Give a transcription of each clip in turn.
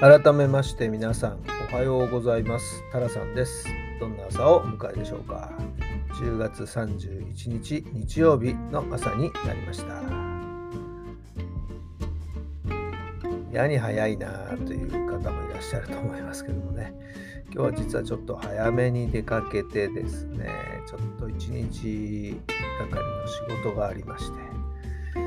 改めまして皆さんおはようございます。タラさんです。どんな朝をお迎えでしょうか。10月31日日曜日の朝になりました。やに早いなという方もいらっしゃると思いますけどもね。今日は実はちょっと早めに出かけてですねちょっと一日がかりの仕事がありまして、え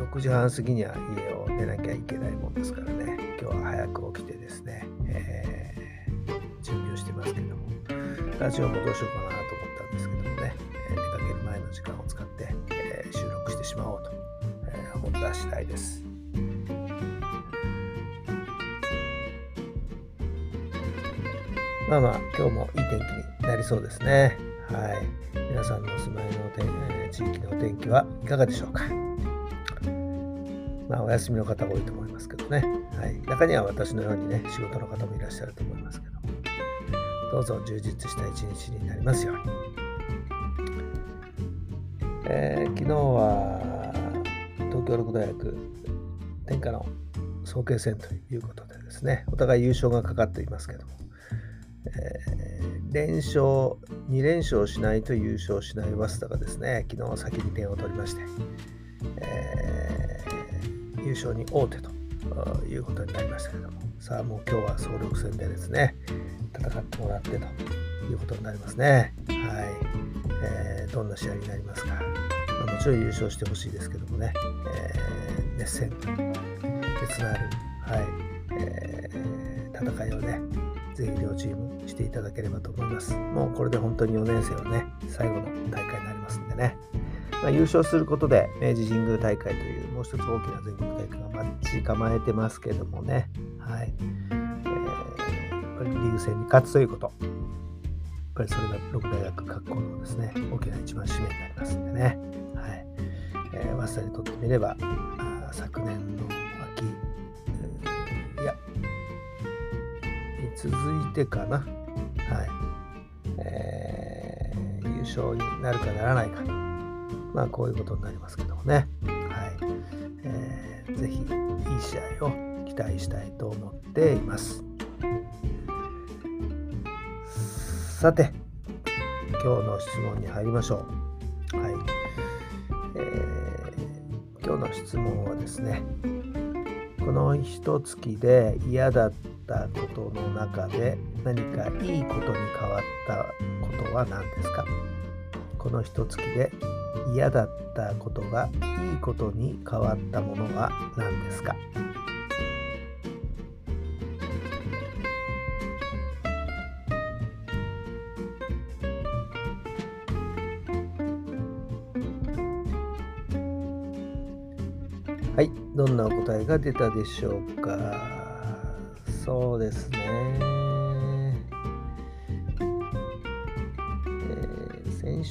ー、6時半過ぎには家を出なきゃいけないもんですからね今日は早く起きてですね、えー、準備をしてますけどもラジオもどうしようかなと思ったんですけどもね、え出かける前の時間を使って、えー、収録してしまおうと、え思った次第です。まあまあ今日もいい天気になりそうですね。はい。皆さんのお住まいの天、え地域のお天気はいかがでしょうか。まあお休みの方多いと思いますけどね。はい。中には私のようにね、仕事の方もいらっしゃると思いますけど。どうぞ充実した一日になりますように。えー、昨日は東京六大学天下の早慶戦ということでですね、お互い優勝がかかっていますけども、えー、連勝、2連勝しないと優勝しない早稲田がですね、昨日先に点を取りまして、えー、優勝に王手ということになりましたけども、さあもう今日は総力戦でですね、戦ってもらってということになりますね。はい。えー、どんな試合になりますか。まあ、もちろん優勝してほしいですけどもね、えー、熱戦、熱のある、はい、えー、戦いをね、ぜひ両チームしていただければと思います。もうこれで本当に4年生はね、最後の大会になりますんでね。まあ、優勝することで明治神宮大会というもう一つ大きな全国大会が待ち構えてますけどもね、はい。えー、リーグ戦に勝つということ。やっぱりそれが六大学各校のですね、大きな一番使命になりますんでね。はい。えー、早稲田にとってみれば、あ昨年の秋、いやに、続いてかな。はい。えー、優勝になるかならないか。まあ、こういうことになりますけどもね。はい。えー、ぜひ、いい試合を期待したいと思っています。さて、今日の質問に入りましょう。はい。えー、今日の質問はですね、この一月で嫌だったったことの中で何かいいことに変わったことは何ですか？この一月で嫌だったことがいいことに変わったものは何ですか？はい、どんなお答えが出たでしょうか？そうですね。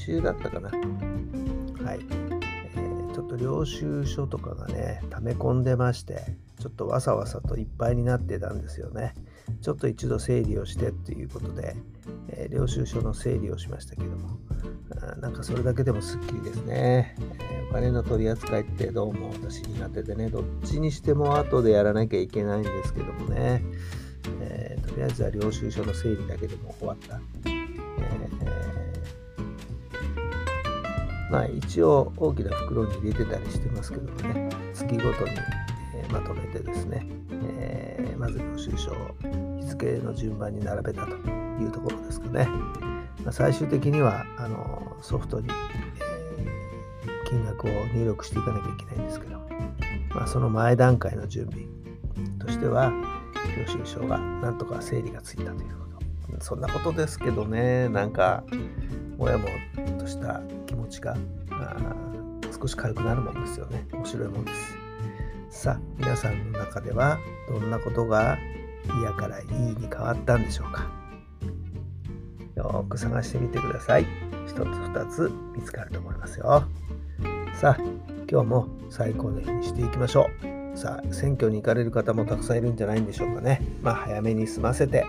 週だったかな。はい、えー、ちょっと領収書とかがね、溜め込んでまして、ちょっとわさわさといっぱいになってたんですよね。ちょっと一度整理をしてっていうことで、えー、領収書の整理をしましたけども、なんかそれだけでもすっきりですね。えー、お金の取り扱いってどうも私苦手でね、どっちにしても後でやらなきゃいけないんですけどもね、えー、とりあえずは領収書の整理だけでも終わった。えー、まあ一応大きな袋に入れてたりしてますけどもね、月ごとに、えまとめてですね、えまず領収書を日付の順番に並べたというところですかね。まあ、最終的にはあのソフトに、えー、金額を入力していかなきゃいけないんですけど、まあ、その前段階の準備としては領収書がなんとか整理がついたということそんなことですけどねなんかもやもとした気持ちが少し軽くなるもんですよね。面白いもんです。さあ、皆さんの中ではどんなことが嫌からいいに変わったんでしょうか？よく探してみてください。一つ二つ見つかると思いますよ。さあ、今日も最高の日にしていきましょう。さあ、選挙に行かれる方もたくさんいるんじゃないんでしょうかね。まあ、早めに済ませて、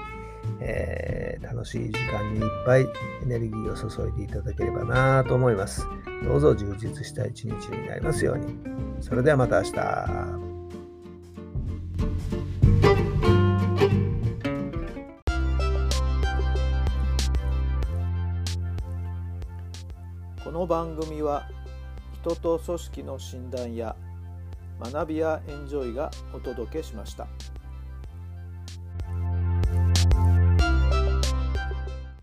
えー、楽しい時間にいっぱいエネルギーを注いでいただければなと思います。どうぞ充実した一日になりますように。それではまた明日。この番組は人と組織の診断や学びやエンジョイがお届けしました。